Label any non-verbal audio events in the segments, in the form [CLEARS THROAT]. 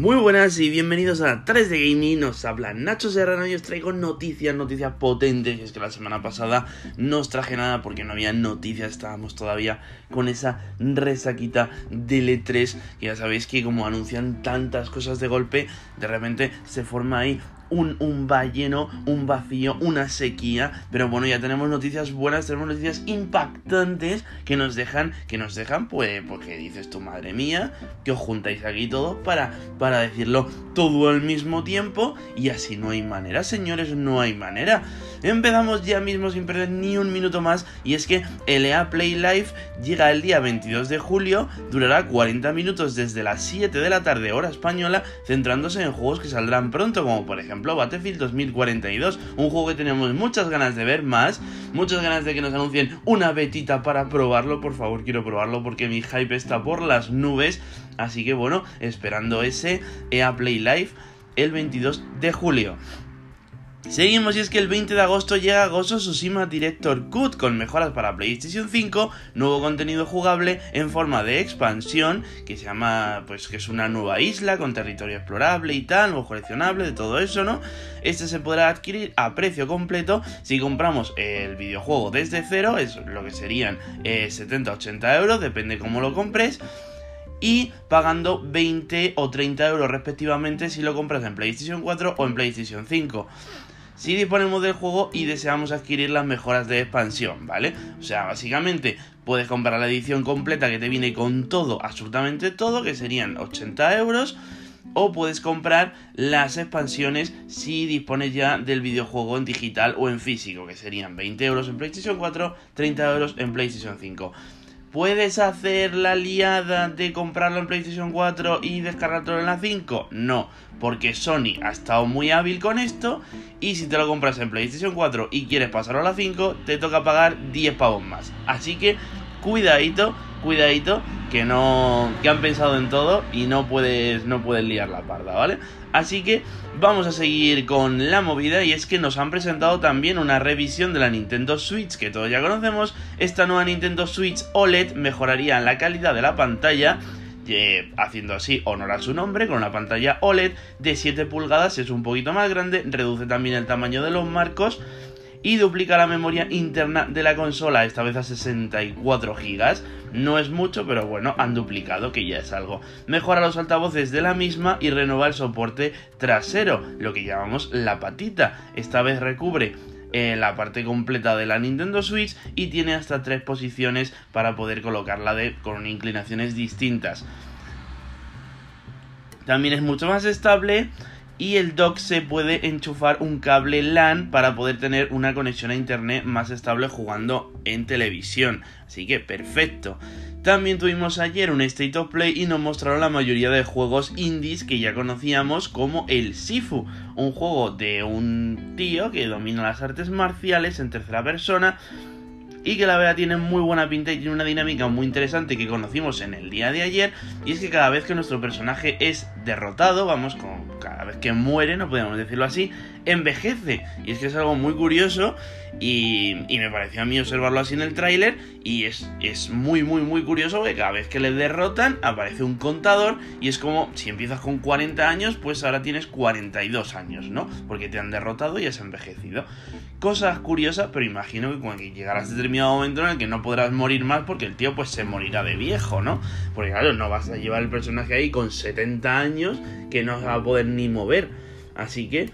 Muy buenas y bienvenidos a 3 de Gaming, nos habla Nacho Serrano y os traigo noticias, noticias potentes. Y es que la semana pasada no os traje nada porque no había noticias, estábamos todavía con esa resaquita del E3. Que ya sabéis que como anuncian tantas cosas de golpe, de repente se forma ahí un, un un vacío, una sequía. Pero bueno, ya tenemos noticias buenas, tenemos noticias impactantes que nos dejan, que nos dejan, pues, porque dices tu madre mía, que os juntáis aquí todo para, para decirlo todo al mismo tiempo. Y así no hay manera, señores, no hay manera. Empezamos ya mismo sin perder ni un minuto más. Y es que el EA Play Live llega el día 22 de julio, durará 40 minutos desde las 7 de la tarde, hora española, centrándose en juegos que saldrán pronto, como por ejemplo Battlefield 2042, un juego que tenemos muchas ganas de ver más, muchas ganas de que nos anuncien una betita para probarlo, por favor quiero probarlo porque mi hype está por las nubes, así que bueno, esperando ese EA Play Live el 22 de julio. Seguimos y es que el 20 de agosto llega Gozo Tsushima Director Cut con mejoras para PlayStation 5, nuevo contenido jugable en forma de expansión que se llama pues que es una nueva isla con territorio explorable y tal, o coleccionable, de todo eso, ¿no? Este se podrá adquirir a precio completo si compramos el videojuego desde cero, es lo que serían 70-80 eh, euros, depende cómo lo compres y pagando 20 o 30 euros respectivamente si lo compras en PlayStation 4 o en PlayStation 5 si disponemos del juego y deseamos adquirir las mejoras de expansión, ¿vale? O sea, básicamente puedes comprar la edición completa que te viene con todo, absolutamente todo, que serían 80 euros. O puedes comprar las expansiones si dispones ya del videojuego en digital o en físico, que serían 20 euros en PlayStation 4, 30 euros en PlayStation 5. ¿Puedes hacer la liada de comprarlo en PlayStation 4 y descargarlo en la 5? No, porque Sony ha estado muy hábil con esto y si te lo compras en PlayStation 4 y quieres pasarlo a la 5, te toca pagar 10 pavos más. Así que cuidadito, cuidadito, que no que han pensado en todo y no puedes no puedes liar la parda, ¿vale? Así que vamos a seguir con la movida y es que nos han presentado también una revisión de la Nintendo Switch que todos ya conocemos. Esta nueva Nintendo Switch OLED mejoraría la calidad de la pantalla eh, haciendo así honor a su nombre, con una pantalla OLED de 7 pulgadas, es un poquito más grande, reduce también el tamaño de los marcos y duplica la memoria interna de la consola, esta vez a 64 GB. No es mucho, pero bueno, han duplicado, que ya es algo. Mejora los altavoces de la misma y renueva el soporte trasero, lo que llamamos la patita. Esta vez recubre eh, la parte completa de la Nintendo Switch y tiene hasta tres posiciones para poder colocarla de, con inclinaciones distintas. También es mucho más estable y el dock se puede enchufar un cable LAN para poder tener una conexión a internet más estable jugando en televisión. Así que perfecto. También tuvimos ayer un State of Play y nos mostraron la mayoría de juegos indies que ya conocíamos como el Sifu, un juego de un tío que domina las artes marciales en tercera persona y que la verdad tiene muy buena pinta y tiene una dinámica muy interesante que conocimos en el día de ayer y es que cada vez que nuestro personaje es derrotado, vamos, con, cada vez que muere, no podemos decirlo así, envejece y es que es algo muy curioso y, me pareció a mí observarlo así en el tráiler y es, es muy muy muy curioso porque cada vez que le derrotan aparece un contador y es como si empiezas con 40 años pues ahora tienes 42 años, ¿no? Porque te han derrotado y has envejecido. Cosas curiosas, pero imagino que cuando llegarás a determinado momento en el que no podrás morir más porque el tío pues se morirá de viejo, ¿no? Porque claro, no vas a llevar el personaje ahí con 70 años que no va a poder ni mover. Así que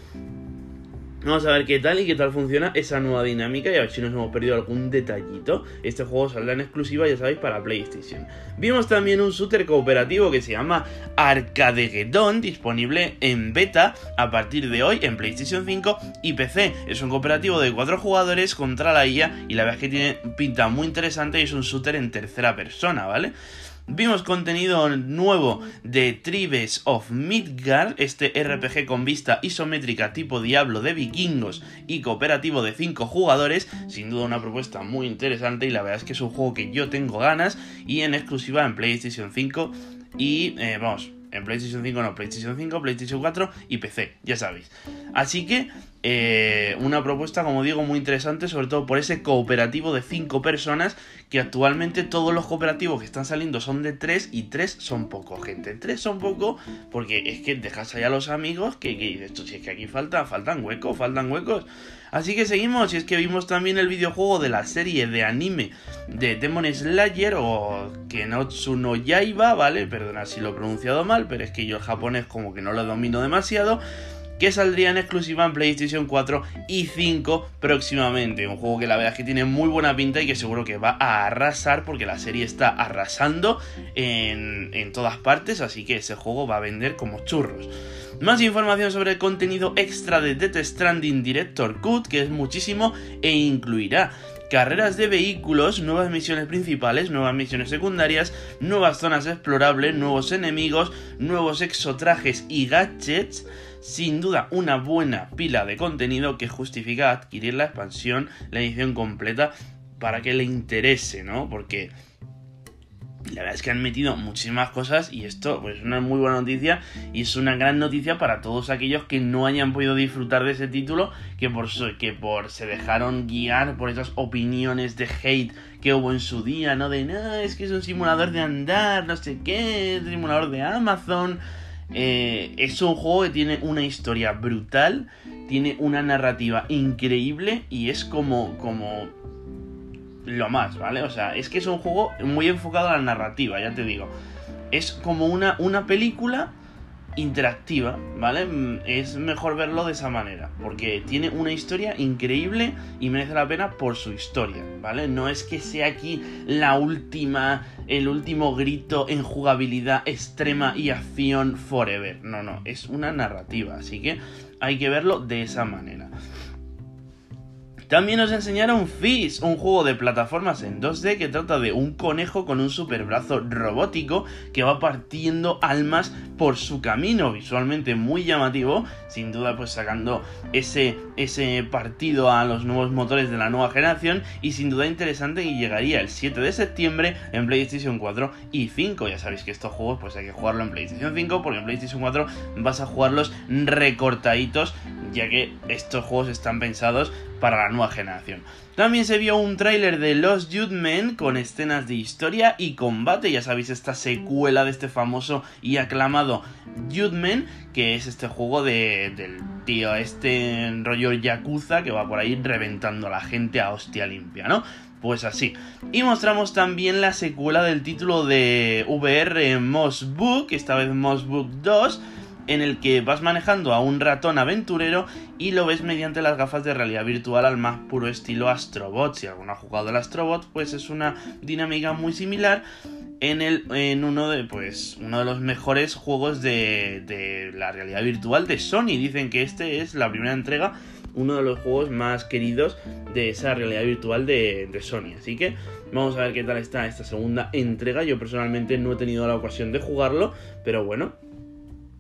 Vamos a ver qué tal y qué tal funciona esa nueva dinámica y a ver si nos hemos perdido algún detallito. Este juego saldrá en exclusiva, ya sabéis, para PlayStation. Vimos también un shooter cooperativo que se llama Arcadegeddon, disponible en beta a partir de hoy en PlayStation 5 y PC. Es un cooperativo de 4 jugadores contra la IA y la verdad es que tiene pinta muy interesante y es un shooter en tercera persona, ¿vale? Vimos contenido nuevo de Tribes of Midgard, este RPG con vista isométrica tipo Diablo de vikingos y cooperativo de 5 jugadores, sin duda una propuesta muy interesante y la verdad es que es un juego que yo tengo ganas y en exclusiva en PlayStation 5 y eh, vamos, en PlayStation 5 no, PlayStation 5, PlayStation 4 y PC, ya sabéis. Así que eh, una propuesta, como digo, muy interesante, sobre todo por ese cooperativo de 5 personas, que actualmente todos los cooperativos que están saliendo son de 3 y 3 son poco, gente. 3 son poco porque es que dejas allá a los amigos que, que esto, si es que aquí falta, faltan huecos, faltan huecos. Así que seguimos, y es que vimos también el videojuego de la serie de anime de Demon Slayer o Kenotsu no Yaiba, ¿vale? Perdona si lo he pronunciado mal, pero es que yo el japonés como que no lo domino demasiado que saldría en exclusiva en PlayStation 4 y 5 próximamente. Un juego que la verdad es que tiene muy buena pinta y que seguro que va a arrasar porque la serie está arrasando en, en todas partes, así que ese juego va a vender como churros. Más información sobre el contenido extra de Death Stranding Director Cut, que es muchísimo, e incluirá carreras de vehículos, nuevas misiones principales, nuevas misiones secundarias, nuevas zonas explorables, nuevos enemigos, nuevos exotrajes y gadgets. Sin duda, una buena pila de contenido que justifica adquirir la expansión, la edición completa, para que le interese, ¿no? Porque la verdad es que han metido muchísimas cosas y esto pues, es una muy buena noticia y es una gran noticia para todos aquellos que no hayan podido disfrutar de ese título, que por, que por se dejaron guiar por esas opiniones de hate que hubo en su día, ¿no? De, no, es que es un simulador de andar, no sé qué, simulador de Amazon. Eh, es un juego que tiene una historia brutal, tiene una narrativa increíble y es como, como lo más, ¿vale? O sea, es que es un juego muy enfocado a la narrativa, ya te digo. Es como una, una película interactiva, ¿vale? Mm, es mejor verlo de esa manera, porque tiene una historia increíble y merece la pena por su historia, ¿vale? No es que sea aquí la última, el último grito en jugabilidad extrema y acción forever, no, no, es una narrativa, así que hay que verlo de esa manera. También nos enseñaron Fizz, un juego de plataformas en 2D que trata de un conejo con un superbrazo robótico que va partiendo almas por su camino, visualmente muy llamativo, sin duda pues sacando ese, ese partido a los nuevos motores de la nueva generación y sin duda interesante y llegaría el 7 de septiembre en PlayStation 4 y 5. Ya sabéis que estos juegos pues hay que jugarlo en PlayStation 5 porque en PlayStation 4 vas a jugarlos recortaditos ya que estos juegos están pensados para la nueva generación. También se vio un tráiler de Los Jude Men con escenas de historia y combate, ya sabéis, esta secuela de este famoso y aclamado Jude Men, que es este juego de, del tío, este rollo Yakuza que va por ahí reventando a la gente a hostia limpia, ¿no? Pues así. Y mostramos también la secuela del título de VR Moss Book, esta vez Moss Book 2 en el que vas manejando a un ratón aventurero y lo ves mediante las gafas de realidad virtual al más puro estilo Astrobot. Si alguno ha jugado al Astrobot, pues es una dinámica muy similar en, el, en uno, de, pues, uno de los mejores juegos de, de la realidad virtual de Sony. Dicen que este es la primera entrega uno de los juegos más queridos de esa realidad virtual de, de, Sony. Así que vamos a ver qué tal está esta segunda entrega. Yo personalmente no he tenido la ocasión de jugarlo, pero bueno,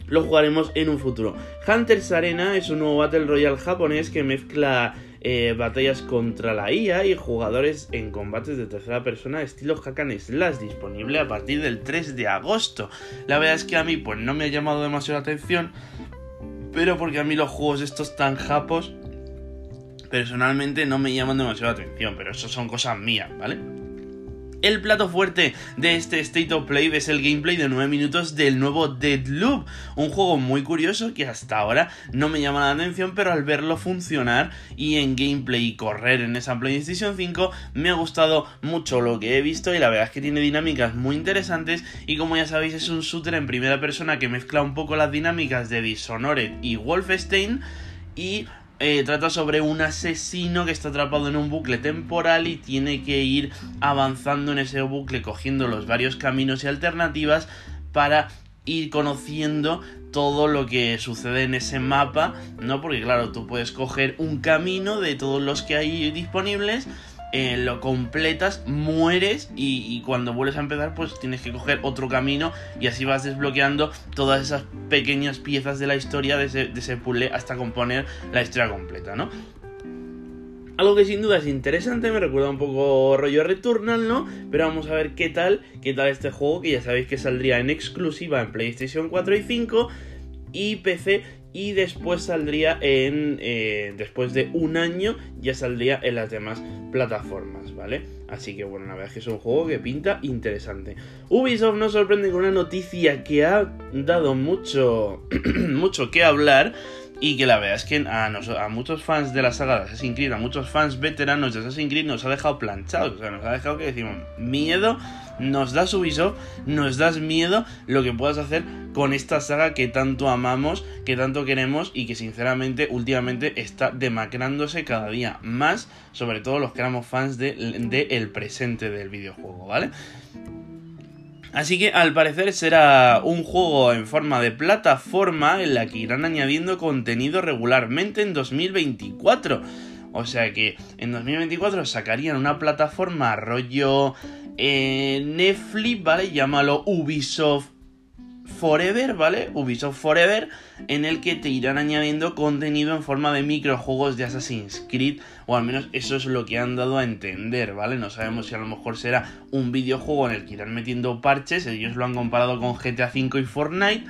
lo jugaremos en un futuro. Hunters Arena es un nuevo Battle Royale japonés que mezcla eh, batallas contra la IA y jugadores en combates de tercera persona estilo Hack and Slash, disponible a partir del 3 de agosto. La verdad es que a mí pues no me ha llamado demasiado atención, pero porque a mí los juegos estos tan japos personalmente no me llaman demasiado la atención, pero eso son cosas mías, ¿vale? El plato fuerte de este State of Play es el gameplay de 9 minutos del nuevo Deadloop, un juego muy curioso que hasta ahora no me llama la atención, pero al verlo funcionar y en gameplay y correr en esa PlayStation 5 me ha gustado mucho lo que he visto y la verdad es que tiene dinámicas muy interesantes y como ya sabéis es un shooter en primera persona que mezcla un poco las dinámicas de Dishonored y Wolfenstein y eh, trata sobre un asesino que está atrapado en un bucle temporal y tiene que ir avanzando en ese bucle cogiendo los varios caminos y alternativas para ir conociendo todo lo que sucede en ese mapa, ¿no? Porque claro, tú puedes coger un camino de todos los que hay disponibles eh, lo completas, mueres y, cuando vuelves a empezar pues tienes que coger otro camino y así vas desbloqueando todas esas pequeñas piezas de la historia de ese, de puzzle hasta componer la historia completa, ¿no? Algo que sin duda es interesante, me recuerda un poco rollo Returnal, ¿no? Pero vamos a ver qué tal, qué tal este juego, que ya sabéis que saldría en exclusiva en PlayStation 4 y 5 y PC y después saldría en eh, después de un año ya saldría en las demás plataformas, ¿vale? Así que bueno, la verdad es que es un juego que pinta interesante. Ubisoft nos sorprende con una noticia que ha dado mucho [CLEARS THROAT] mucho que hablar y que la verdad es que a, muchos fans de la saga de Assassin's Creed, a muchos fans veteranos de Assassin's Creed nos ha dejado planchados, o sea, nos ha dejado que decimos, miedo, nos das Ubisoft, nos das miedo lo que puedas hacer con esta saga que tanto amamos, que tanto queremos y que sinceramente últimamente está demacrándose cada día más, sobre todo los que éramos fans del de, el presente del videojuego, ¿vale? Así que al parecer será un juego en forma de plataforma en la que irán añadiendo contenido regularmente en 2024. O sea que en 2024 sacarían una plataforma rollo eh, Netflix, ¿vale? Llámalo Ubisoft Forever, ¿vale? Ubisoft Forever, en el que te irán añadiendo contenido en forma de microjuegos de Assassin's Creed, o al menos eso es lo que han dado a entender, ¿vale? No sabemos si a lo mejor será un videojuego en el que irán metiendo parches, ellos lo han comparado con GTA V y Fortnite.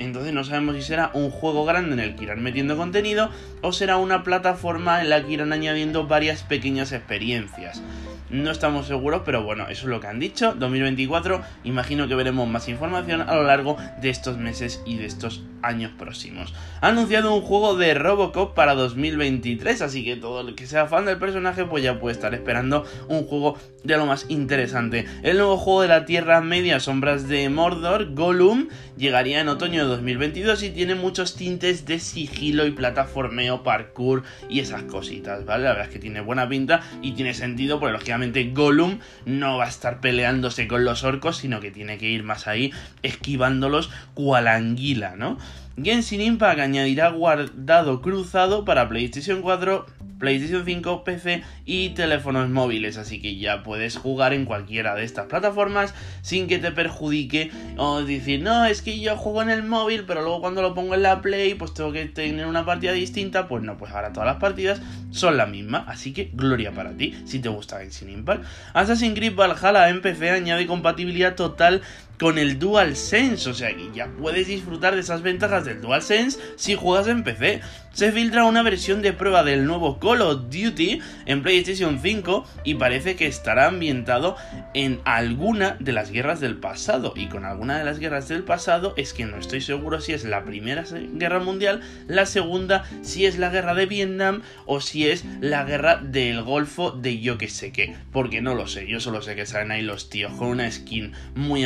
Entonces no sabemos si será un juego grande en el que irán metiendo contenido o será una plataforma en la que irán añadiendo varias pequeñas experiencias. No estamos seguros, pero bueno, eso es lo que han dicho. 2024, imagino que veremos más información a lo largo de estos meses y de estos años próximos. Ha anunciado un juego de Robocop para 2023, así que todo el que sea fan del personaje pues ya puede estar esperando un juego de lo más interesante. El nuevo juego de la Tierra Media, Sombras de Mordor, Gollum, llegaría en otoño de 2022 y tiene muchos tintes de sigilo y plataformeo, parkour y esas cositas, ¿vale? La verdad es que tiene buena pinta y tiene sentido porque lógicamente Gollum no va a estar peleándose con los orcos, sino que tiene que ir más ahí esquivándolos cual anguila, ¿no? Genshin Impact añadirá guardado cruzado para PlayStation 4, PlayStation 5, PC y teléfonos móviles, así que ya puedes jugar en cualquiera de estas plataformas sin que te perjudique o decir, no, es que yo juego en el móvil, pero luego cuando lo pongo en la Play, pues tengo que tener una partida distinta, pues no, pues ahora todas las partidas son la misma, así que gloria para ti, si te gusta Genshin Impact. Assassin's Creed Valhalla en PC añade compatibilidad total con el DualSense, o sea ya puedes disfrutar de esas ventajas del DualSense si juegas en PC. Se filtra una versión de prueba del nuevo Call of Duty en PlayStation 5 y parece que estará ambientado en alguna de las guerras del pasado. Y con alguna de las guerras del pasado es que no estoy seguro si es la primera guerra mundial, la segunda si es la guerra de Vietnam o si es la guerra del Golfo de yo que sé qué. Porque no lo sé, yo solo sé que salen ahí los tíos con una skin muy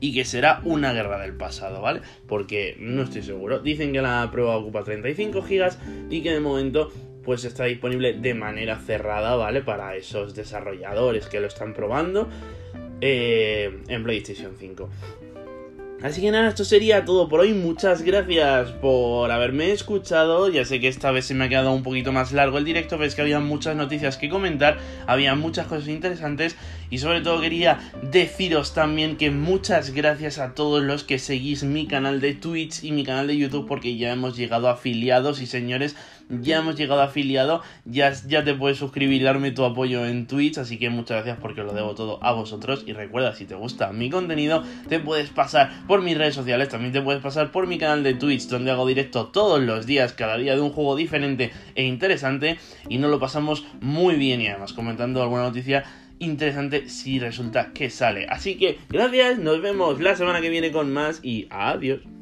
y que será una guerra del pasado, ¿vale? Porque no estoy seguro. Dicen que la prueba ocupa 35 gigas y que de momento pues está disponible de manera cerrada, ¿vale? Para esos desarrolladores que lo están probando eh, en PlayStation 5. Así que nada, esto sería todo por hoy. Muchas gracias por haberme escuchado. Ya sé que esta vez se me ha quedado un poquito más largo el directo, pero es que había muchas noticias que comentar, había muchas cosas interesantes y sobre todo quería deciros también que muchas gracias a todos los que seguís mi canal de Twitch y mi canal de YouTube porque ya hemos llegado afiliados y señores, ya hemos llegado afiliado, ya, ya te puedes suscribir y darme tu apoyo en Twitch, así que muchas gracias porque lo debo todo a vosotros y recuerda si te gusta mi contenido te puedes pasar por mis redes sociales, también te puedes pasar por mi canal de Twitch donde hago directo todos los días, cada día de un juego diferente e interesante y nos lo pasamos muy bien y además comentando alguna noticia interesante si resulta que sale. Así que gracias, nos vemos la semana que viene con más y adiós.